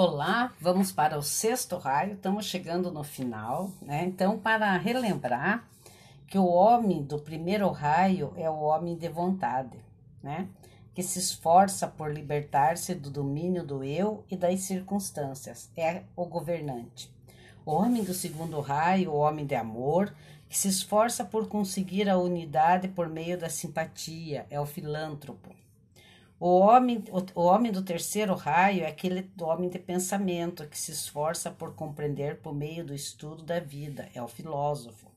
Olá, vamos para o sexto raio, estamos chegando no final, né? Então, para relembrar que o homem do primeiro raio é o homem de vontade, né? Que se esforça por libertar-se do domínio do eu e das circunstâncias, é o governante. O homem do segundo raio, o homem de amor, que se esforça por conseguir a unidade por meio da simpatia, é o filântropo. O homem, o, o homem do terceiro raio é aquele homem de pensamento que se esforça por compreender por meio do estudo da vida, é o filósofo.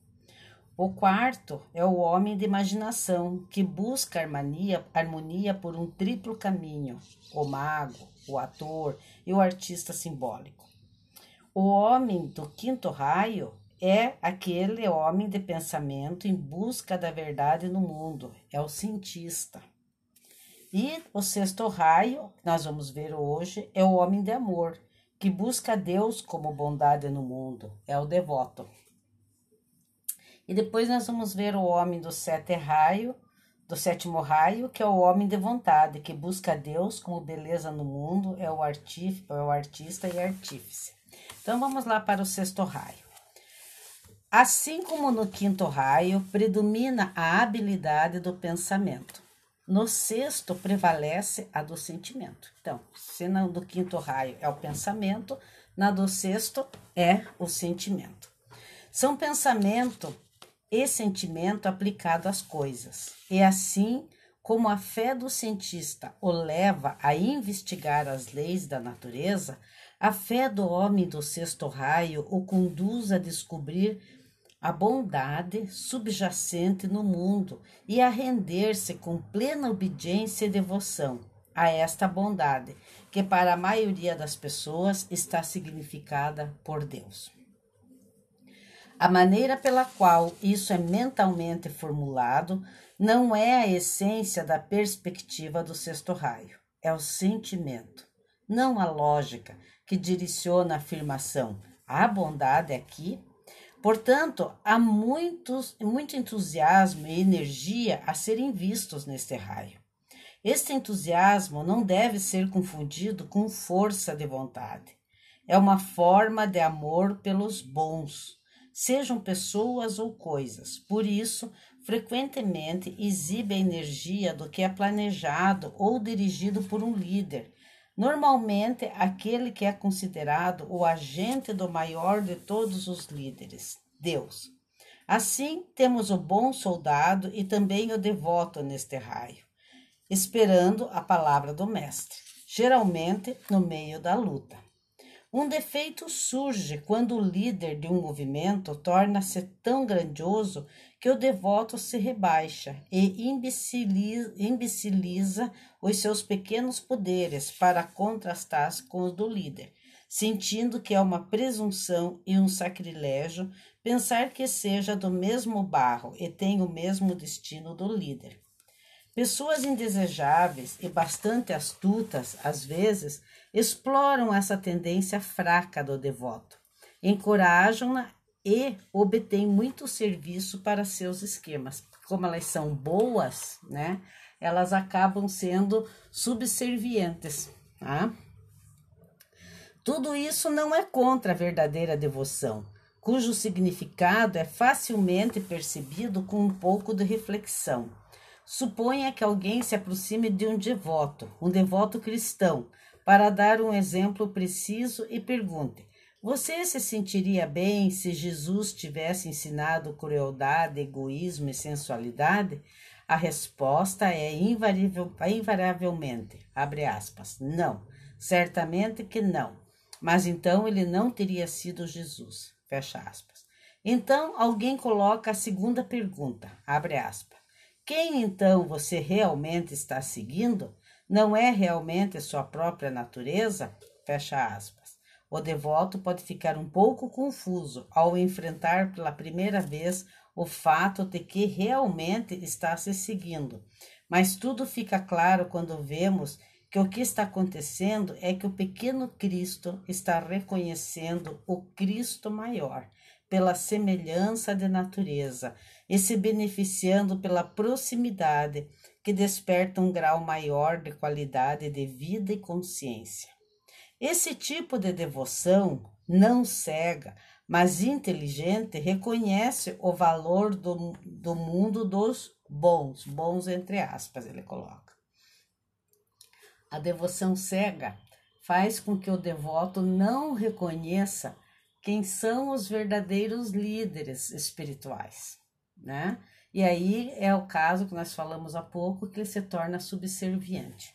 O quarto é o homem de imaginação, que busca harmonia, harmonia por um triplo caminho: o mago, o ator e o artista simbólico. O homem do quinto raio é aquele homem de pensamento em busca da verdade no mundo, é o cientista. E o sexto raio, nós vamos ver hoje, é o homem de amor, que busca Deus como bondade no mundo, é o devoto. E depois nós vamos ver o homem do sete raio, do sétimo raio, que é o homem de vontade, que busca Deus como beleza no mundo, é o, artif, é o artista e artífice. Então vamos lá para o sexto raio. Assim como no quinto raio, predomina a habilidade do pensamento. No sexto prevalece a do sentimento. Então, se na do quinto raio é o pensamento, na do sexto é o sentimento. São pensamento e sentimento aplicado às coisas. E assim como a fé do cientista o leva a investigar as leis da natureza, a fé do homem do sexto raio o conduz a descobrir a bondade subjacente no mundo e a render-se com plena obediência e devoção a esta bondade, que para a maioria das pessoas está significada por Deus. A maneira pela qual isso é mentalmente formulado não é a essência da perspectiva do sexto raio, é o sentimento, não a lógica que direciona a afirmação. A bondade aqui Portanto, há muitos, muito entusiasmo e energia a serem vistos neste raio. Este entusiasmo não deve ser confundido com força de vontade. É uma forma de amor pelos bons, sejam pessoas ou coisas. Por isso, frequentemente exibe a energia do que é planejado ou dirigido por um líder, Normalmente, aquele que é considerado o agente do maior de todos os líderes, Deus. Assim, temos o bom soldado e também o devoto neste raio, esperando a palavra do Mestre, geralmente no meio da luta. Um defeito surge quando o líder de um movimento torna-se tão grandioso que o devoto se rebaixa e imbeciliza, imbeciliza os seus pequenos poderes para contrastar com os do líder, sentindo que é uma presunção e um sacrilégio pensar que seja do mesmo barro e tem o mesmo destino do líder. Pessoas indesejáveis e bastante astutas, às vezes, exploram essa tendência fraca do devoto, encorajam-na e obtêm muito serviço para seus esquemas. Como elas são boas, né? Elas acabam sendo subservientes, tá? Tudo isso não é contra a verdadeira devoção, cujo significado é facilmente percebido com um pouco de reflexão. Suponha que alguém se aproxime de um devoto, um devoto cristão, para dar um exemplo preciso e pergunte: Você se sentiria bem se Jesus tivesse ensinado crueldade, egoísmo e sensualidade? A resposta é invariavelmente, abre aspas, não. Certamente que não. Mas então ele não teria sido Jesus, fecha aspas. Então alguém coloca a segunda pergunta, abre aspas. Quem então você realmente está seguindo? Não é realmente sua própria natureza? Fecha aspas. O devoto pode ficar um pouco confuso ao enfrentar pela primeira vez o fato de que realmente está se seguindo, mas tudo fica claro quando vemos que o que está acontecendo é que o pequeno Cristo está reconhecendo o Cristo maior pela semelhança de natureza e se beneficiando pela proximidade que desperta um grau maior de qualidade de vida e consciência. Esse tipo de devoção não cega, mas inteligente, reconhece o valor do, do mundo dos bons, bons entre aspas, ele coloca. A devoção cega faz com que o devoto não reconheça quem são os verdadeiros líderes espirituais, né? E aí é o caso que nós falamos há pouco que ele se torna subserviente.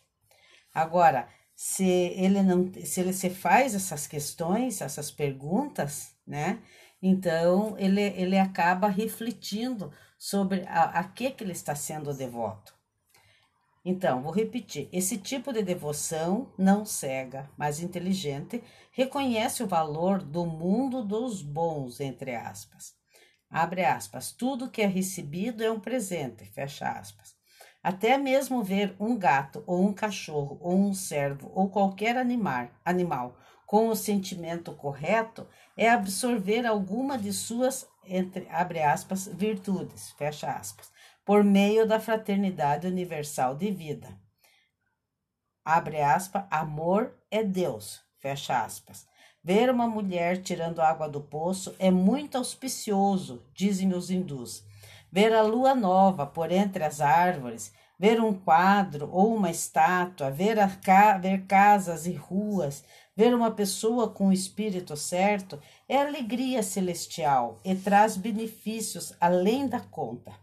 Agora, se ele não, se ele se faz essas questões, essas perguntas, né? Então ele, ele acaba refletindo sobre a, a que que ele está sendo devoto. Então, vou repetir: esse tipo de devoção não cega, mas inteligente, reconhece o valor do mundo dos bons, entre aspas. Abre aspas, tudo que é recebido é um presente, fecha aspas. Até mesmo ver um gato, ou um cachorro, ou um servo, ou qualquer animal, animal com o sentimento correto é absorver alguma de suas, entre, abre aspas, virtudes, fecha aspas por meio da fraternidade universal de vida. Abre aspas, amor é Deus, fecha aspas. Ver uma mulher tirando água do poço é muito auspicioso, dizem os hindus. Ver a lua nova por entre as árvores, ver um quadro ou uma estátua, ver, ca ver casas e ruas, ver uma pessoa com o espírito certo é alegria celestial e traz benefícios além da conta.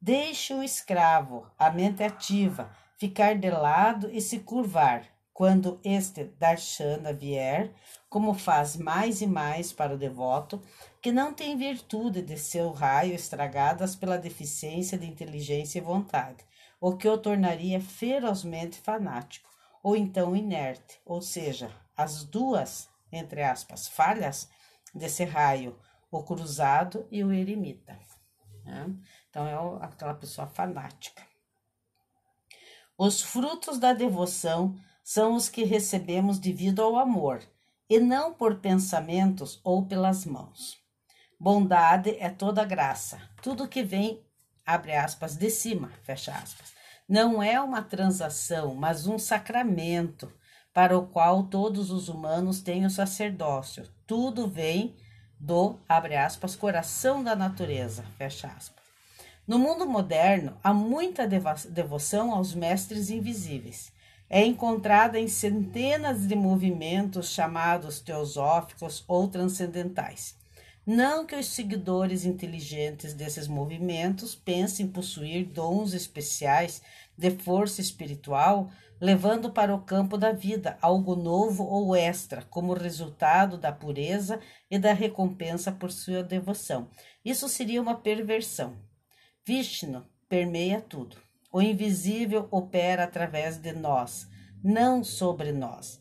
Deixe o escravo, a mente ativa, ficar de lado e se curvar. Quando este darshana vier, como faz mais e mais para o devoto, que não tem virtude de seu raio estragadas pela deficiência de inteligência e vontade, o que o tornaria ferozmente fanático, ou então inerte, ou seja, as duas, entre aspas, falhas desse raio, o cruzado e o eremita. Né? Então, é aquela pessoa fanática. Os frutos da devoção são os que recebemos devido ao amor, e não por pensamentos ou pelas mãos. Bondade é toda graça, tudo que vem, abre aspas, de cima, fecha aspas. Não é uma transação, mas um sacramento para o qual todos os humanos têm o sacerdócio. Tudo vem do, abre aspas, coração da natureza, fecha aspas. No mundo moderno, há muita devoção aos mestres invisíveis. É encontrada em centenas de movimentos chamados teosóficos ou transcendentais. Não que os seguidores inteligentes desses movimentos pensem possuir dons especiais de força espiritual, levando para o campo da vida algo novo ou extra, como resultado da pureza e da recompensa por sua devoção. Isso seria uma perversão. Vishnu permeia tudo. O invisível opera através de nós, não sobre nós.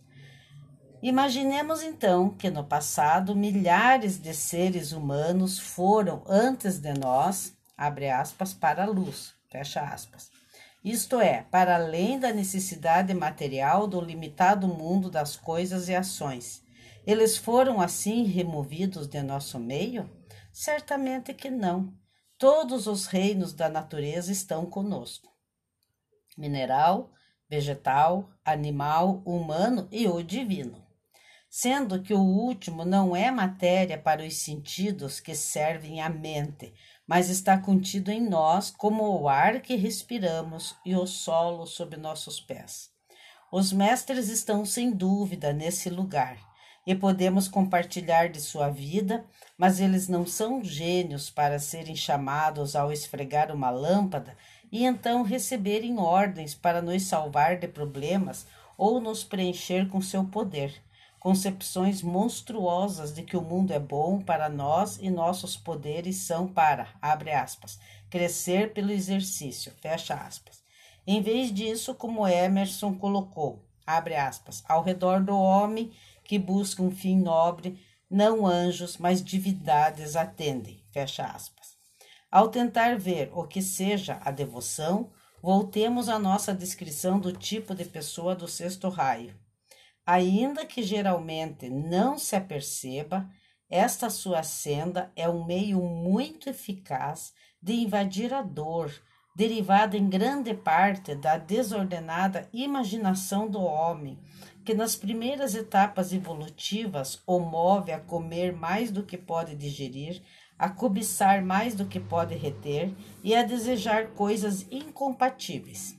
Imaginemos então que no passado milhares de seres humanos foram antes de nós, abre aspas, para a luz, fecha aspas. Isto é, para além da necessidade material do limitado mundo das coisas e ações. Eles foram assim removidos de nosso meio? Certamente que não. Todos os reinos da natureza estão conosco: mineral, vegetal, animal, humano e o divino. Sendo que o último não é matéria para os sentidos que servem à mente, mas está contido em nós como o ar que respiramos e o solo sob nossos pés. Os mestres estão sem dúvida nesse lugar e podemos compartilhar de sua vida, mas eles não são gênios para serem chamados ao esfregar uma lâmpada e então receberem ordens para nos salvar de problemas ou nos preencher com seu poder. Concepções monstruosas de que o mundo é bom para nós e nossos poderes são para, abre aspas, crescer pelo exercício, fecha aspas. Em vez disso, como Emerson colocou, abre aspas, ao redor do homem que busca um fim nobre, não anjos, mas divindades atendem. Fecha aspas. Ao tentar ver o que seja a devoção, voltemos à nossa descrição do tipo de pessoa do sexto raio. Ainda que geralmente não se aperceba, esta sua senda é um meio muito eficaz de invadir a dor, derivada em grande parte da desordenada imaginação do homem, que nas primeiras etapas evolutivas o move a comer mais do que pode digerir, a cobiçar mais do que pode reter e a desejar coisas incompatíveis.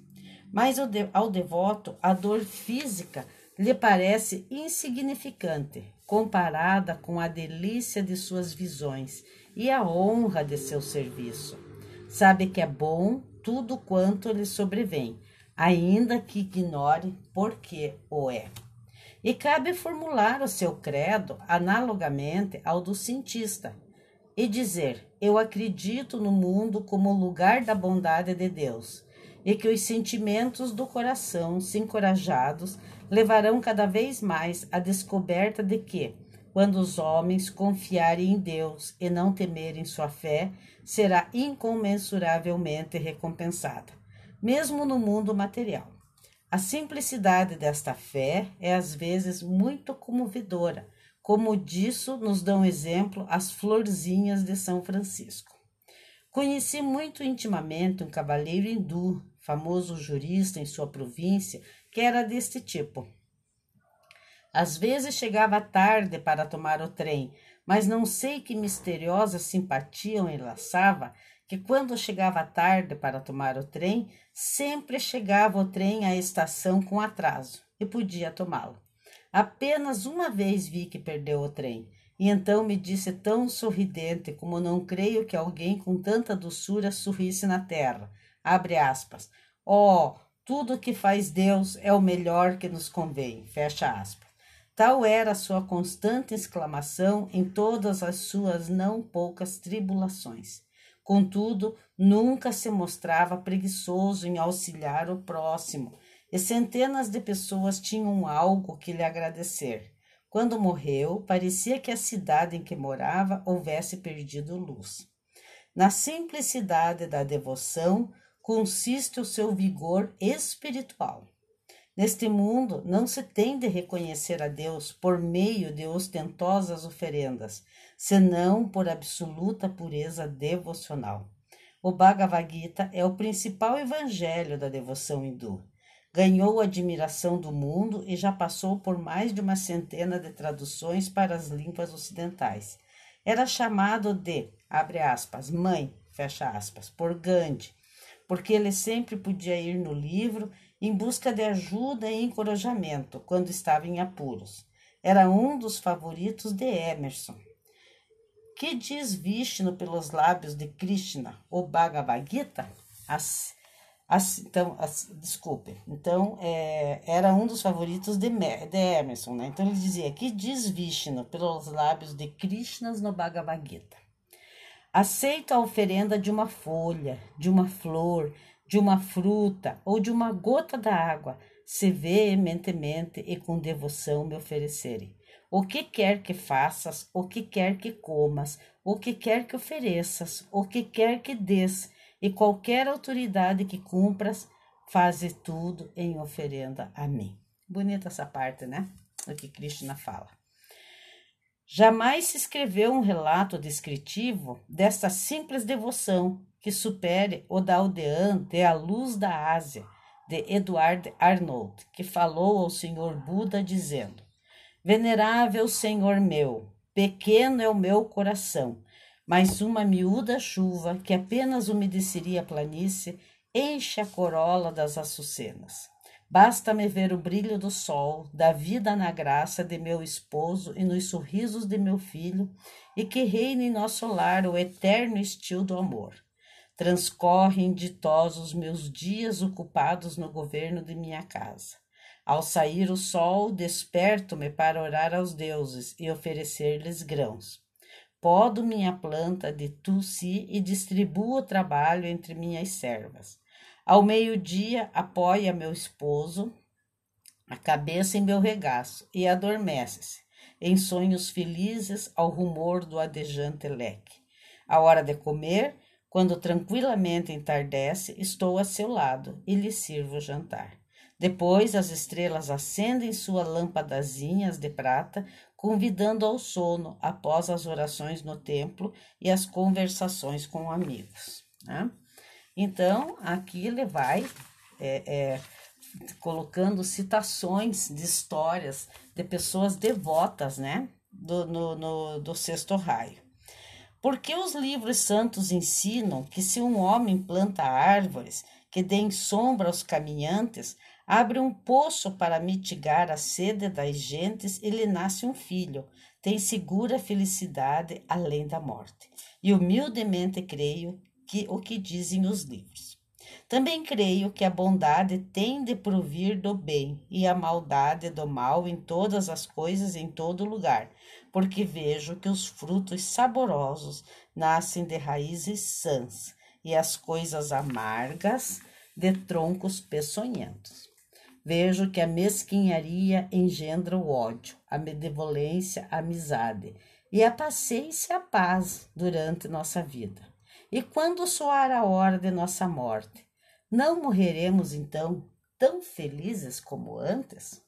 Mas ao devoto, a dor física lhe parece insignificante, comparada com a delícia de suas visões e a honra de seu serviço. Sabe que é bom tudo quanto lhe sobrevém, ainda que ignore por que o é. E cabe formular o seu credo analogamente ao do cientista e dizer: Eu acredito no mundo como lugar da bondade de Deus, e que os sentimentos do coração, se encorajados, levarão cada vez mais à descoberta de que, quando os homens confiarem em Deus e não temerem sua fé, será incomensuravelmente recompensada, mesmo no mundo material. A simplicidade desta fé é às vezes muito comovedora, como disso nos dão exemplo as florzinhas de São Francisco. Conheci muito intimamente um cavaleiro hindu, famoso jurista em sua província, que era deste tipo. Às vezes chegava tarde para tomar o trem, mas não sei que misteriosa simpatia o enlaçava, que quando chegava tarde para tomar o trem, sempre chegava o trem à estação com atraso e podia tomá-lo. Apenas uma vez vi que perdeu o trem, e então me disse tão sorridente como não creio que alguém com tanta doçura sorrisse na terra. Abre aspas. Oh, tudo que faz Deus é o melhor que nos convém. Fecha aspas. Tal era a sua constante exclamação em todas as suas não poucas tribulações. Contudo, nunca se mostrava preguiçoso em auxiliar o próximo, e centenas de pessoas tinham algo que lhe agradecer. Quando morreu, parecia que a cidade em que morava houvesse perdido luz. Na simplicidade da devoção consiste o seu vigor espiritual. Neste mundo, não se tem de reconhecer a Deus por meio de ostentosas oferendas, senão por absoluta pureza devocional. O Bhagavad Gita é o principal evangelho da devoção hindu. Ganhou a admiração do mundo e já passou por mais de uma centena de traduções para as línguas ocidentais. Era chamado de, abre aspas, mãe, fecha aspas, por Gandhi, porque ele sempre podia ir no livro em busca de ajuda e encorajamento quando estava em apuros. Era um dos favoritos de Emerson. Que diz Vishnu pelos lábios de Krishna, o Bhagavad Gita? As, as, então, as, desculpe. Então, é, era um dos favoritos de, de Emerson. Né? Então, ele dizia: Que diz Vishnu pelos lábios de Krishna no Bhagavad Gita? Aceita a oferenda de uma folha, de uma flor, de uma fruta ou de uma gota d'água, se veementemente e com devoção me oferecerem. O que quer que faças, o que quer que comas, o que quer que ofereças, o que quer que des, e qualquer autoridade que cumpras, faze tudo em oferenda a mim. Bonita essa parte, né? O que Krishna fala. Jamais se escreveu um relato descritivo desta simples devoção que supere o da aldeã de A Luz da Ásia, de Edward Arnold, que falou ao Senhor Buda dizendo: Venerável Senhor meu, pequeno é o meu coração, mas uma miúda chuva que apenas umedeceria a planície enche a corola das açucenas. Basta-me ver o brilho do sol, da vida na graça de meu esposo e nos sorrisos de meu filho, e que reine em nosso lar o eterno estilo do amor. Transcorrem ditosos meus dias ocupados no governo de minha casa. Ao sair o sol, desperto-me para orar aos deuses e oferecer-lhes grãos. Podo minha planta de Tussi e distribuo o trabalho entre minhas servas. Ao meio-dia, apoia meu esposo a cabeça em meu regaço e adormece-se, em sonhos felizes ao rumor do adejante leque. A hora de comer, quando tranquilamente entardece, estou a seu lado e lhe sirvo o jantar. Depois as estrelas acendem suas lâmpadazinhas de prata, convidando ao sono após as orações no templo e as conversações com amigos. Né? Então, aqui ele vai é, é, colocando citações de histórias de pessoas devotas, né? Do, no, no, do sexto raio. Porque os livros santos ensinam que se um homem planta árvores que deem sombra aos caminhantes, abre um poço para mitigar a sede das gentes e lhe nasce um filho, tem segura felicidade além da morte. E humildemente creio que o que dizem os livros. Também creio que a bondade tem de provir do bem e a maldade do mal em todas as coisas em todo lugar, porque vejo que os frutos saborosos nascem de raízes sãs e as coisas amargas de troncos peçonhentos. Vejo que a mesquinharia engendra o ódio, a benevolência a amizade, e a paciência a paz durante nossa vida. E quando soar a hora de nossa morte, não morreremos então tão felizes como antes?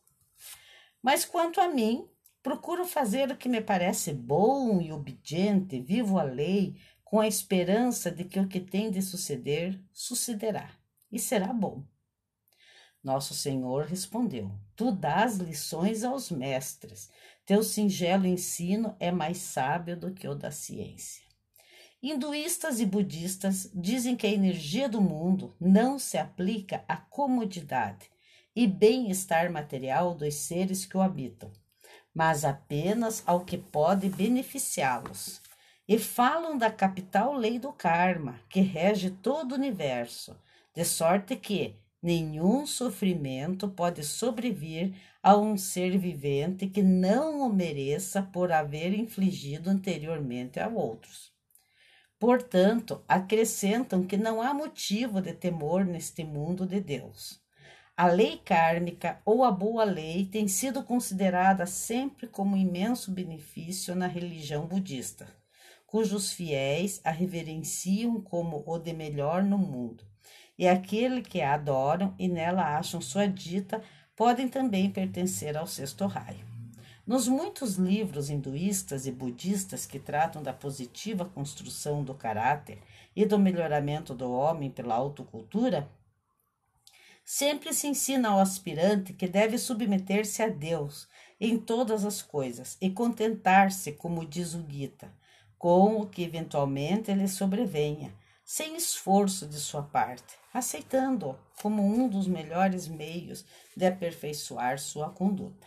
Mas quanto a mim, procuro fazer o que me parece bom e obediente, vivo a lei, com a esperança de que o que tem de suceder, sucederá, e será bom. Nosso Senhor respondeu: Tu dás lições aos mestres, teu singelo ensino é mais sábio do que o da ciência. Hinduístas e budistas dizem que a energia do mundo não se aplica à comodidade e bem-estar material dos seres que o habitam, mas apenas ao que pode beneficiá-los. E falam da capital lei do karma, que rege todo o universo, de sorte que, Nenhum sofrimento pode sobrevir a um ser vivente que não o mereça por haver infligido anteriormente a outros. Portanto, acrescentam que não há motivo de temor neste mundo de Deus. A lei kármica ou a boa lei tem sido considerada sempre como imenso benefício na religião budista, cujos fiéis a reverenciam como o de melhor no mundo e aquele que a adoram e nela acham sua dita podem também pertencer ao sexto raio. Nos muitos livros hinduístas e budistas que tratam da positiva construção do caráter e do melhoramento do homem pela autocultura, sempre se ensina ao aspirante que deve submeter-se a Deus em todas as coisas e contentar-se, como diz o Gita, com o que eventualmente lhe sobrevenha, sem esforço de sua parte, aceitando-o como um dos melhores meios de aperfeiçoar sua conduta.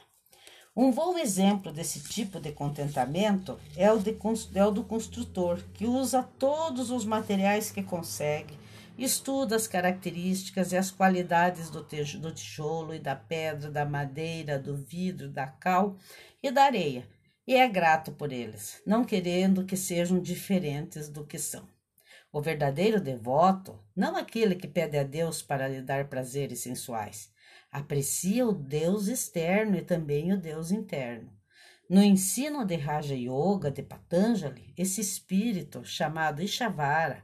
Um bom exemplo desse tipo de contentamento é o, de, é o do construtor, que usa todos os materiais que consegue, estuda as características e as qualidades do, do tijolo e da pedra, da madeira, do vidro, da cal e da areia, e é grato por eles, não querendo que sejam diferentes do que são. O verdadeiro devoto, não aquele que pede a Deus para lhe dar prazeres sensuais, aprecia o Deus externo e também o Deus interno. No ensino de Raja Yoga de Patanjali, esse espírito, chamado Ishavara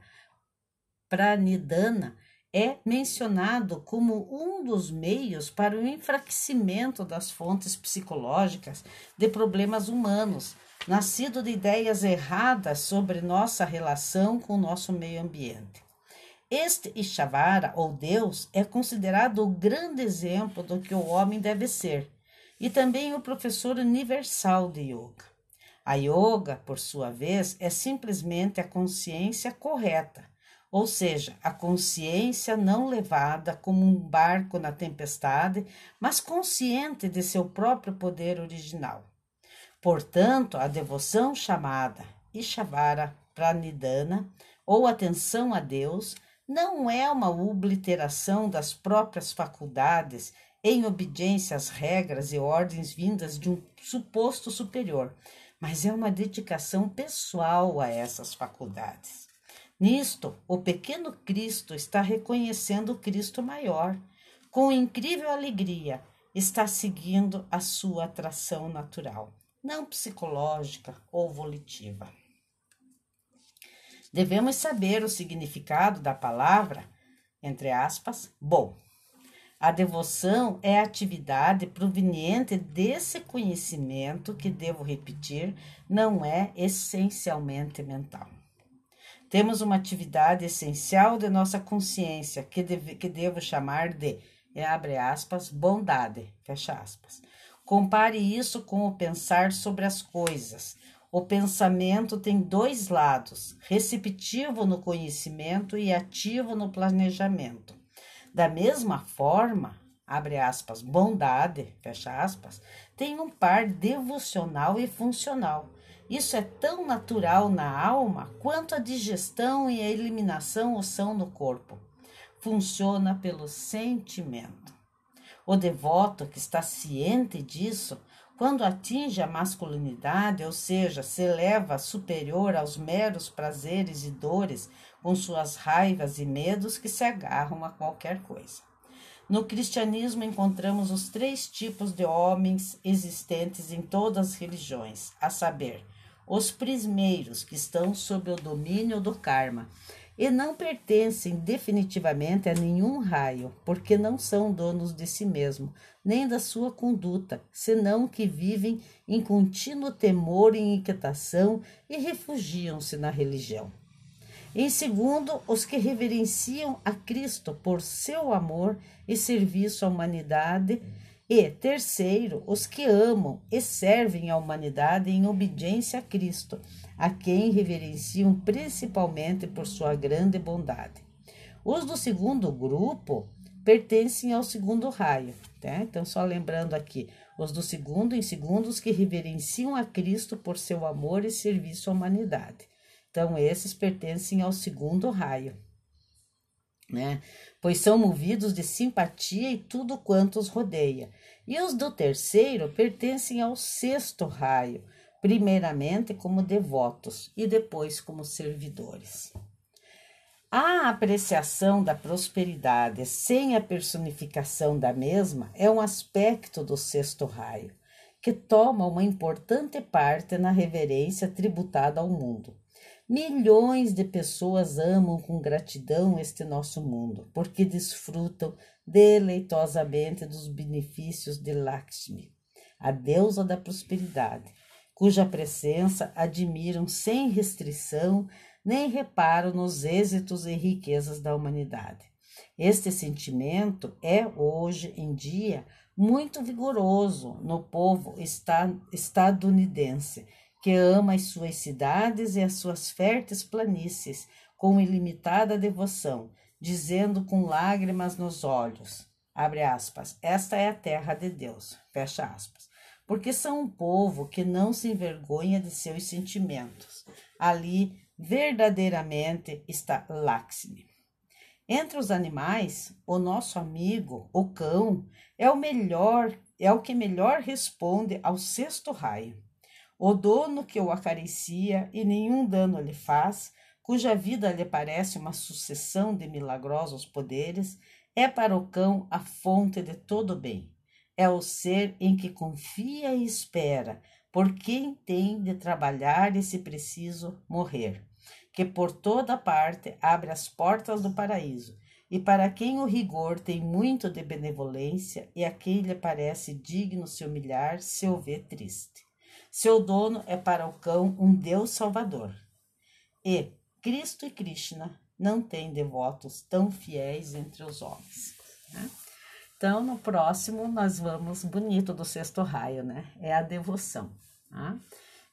Pranidhana, é mencionado como um dos meios para o enfraquecimento das fontes psicológicas de problemas humanos, nascido de ideias erradas sobre nossa relação com o nosso meio ambiente. Este Ishavara, ou Deus, é considerado o grande exemplo do que o homem deve ser e também o professor universal de yoga. A yoga, por sua vez, é simplesmente a consciência correta, ou seja, a consciência não levada como um barco na tempestade, mas consciente de seu próprio poder original. Portanto, a devoção chamada Ishavara Pranidhana, ou atenção a Deus, não é uma obliteração das próprias faculdades em obediência às regras e ordens vindas de um suposto superior, mas é uma dedicação pessoal a essas faculdades. Nisto, o pequeno Cristo está reconhecendo o Cristo maior. Com incrível alegria, está seguindo a sua atração natural não psicológica ou volitiva. Devemos saber o significado da palavra, entre aspas, bom. A devoção é a atividade proveniente desse conhecimento que, devo repetir, não é essencialmente mental. Temos uma atividade essencial de nossa consciência, que, deve, que devo chamar de, abre aspas, bondade, fecha aspas. Compare isso com o pensar sobre as coisas. O pensamento tem dois lados, receptivo no conhecimento e ativo no planejamento. Da mesma forma, abre aspas, bondade, fecha aspas, tem um par devocional e funcional. Isso é tão natural na alma quanto a digestão e a eliminação o são no corpo. Funciona pelo sentimento. O devoto que está ciente disso, quando atinge a masculinidade, ou seja, se eleva superior aos meros prazeres e dores com suas raivas e medos que se agarram a qualquer coisa. No cristianismo encontramos os três tipos de homens existentes em todas as religiões, a saber, os primeiros que estão sob o domínio do karma e não pertencem definitivamente a nenhum raio, porque não são donos de si mesmo, nem da sua conduta, senão que vivem em contínuo temor e inquietação e refugiam-se na religião. Em segundo, os que reverenciam a Cristo por seu amor e serviço à humanidade. E terceiro, os que amam e servem a humanidade em obediência a Cristo, a quem reverenciam principalmente por sua grande bondade. Os do segundo grupo pertencem ao segundo raio, tá? Então, só lembrando aqui, os do segundo, em segundo, os que reverenciam a Cristo por seu amor e serviço à humanidade. Então, esses pertencem ao segundo raio, né? Pois são movidos de simpatia e tudo quanto os rodeia. E os do terceiro pertencem ao sexto raio, primeiramente como devotos e depois como servidores. A apreciação da prosperidade sem a personificação da mesma é um aspecto do sexto raio, que toma uma importante parte na reverência tributada ao mundo. Milhões de pessoas amam com gratidão este nosso mundo, porque desfrutam deleitosamente dos benefícios de Lakshmi, a deusa da prosperidade, cuja presença admiram sem restrição nem reparo nos êxitos e riquezas da humanidade. Este sentimento é hoje em dia muito vigoroso no povo estadunidense que ama as suas cidades e as suas férteis planícies com ilimitada devoção, dizendo com lágrimas nos olhos, abre aspas, esta é a terra de Deus, fecha aspas, porque são um povo que não se envergonha de seus sentimentos. Ali verdadeiramente está Lakshmi. Entre os animais, o nosso amigo, o cão, é o melhor, é o que melhor responde ao sexto raio. O dono que o acaricia e nenhum dano lhe faz, cuja vida lhe parece uma sucessão de milagrosos poderes, é para o cão a fonte de todo bem. É o ser em que confia e espera, por quem tem de trabalhar e, se preciso, morrer, que por toda parte abre as portas do paraíso, e para quem o rigor tem muito de benevolência e a quem lhe parece digno se humilhar se o vê triste. Seu dono é para o cão um Deus salvador. E Cristo e Krishna não têm devotos tão fiéis entre os homens. Né? Então, no próximo, nós vamos, bonito do sexto raio, né? É a devoção. Tá?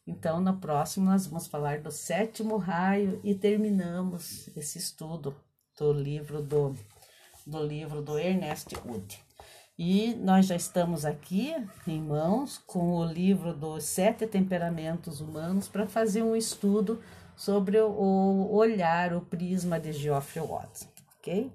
Então, no próximo, nós vamos falar do sétimo raio e terminamos esse estudo do livro do, do livro do Ernest Wood. E nós já estamos aqui em mãos com o livro dos Sete Temperamentos Humanos para fazer um estudo sobre o olhar, o prisma de Geoffrey Watson, ok?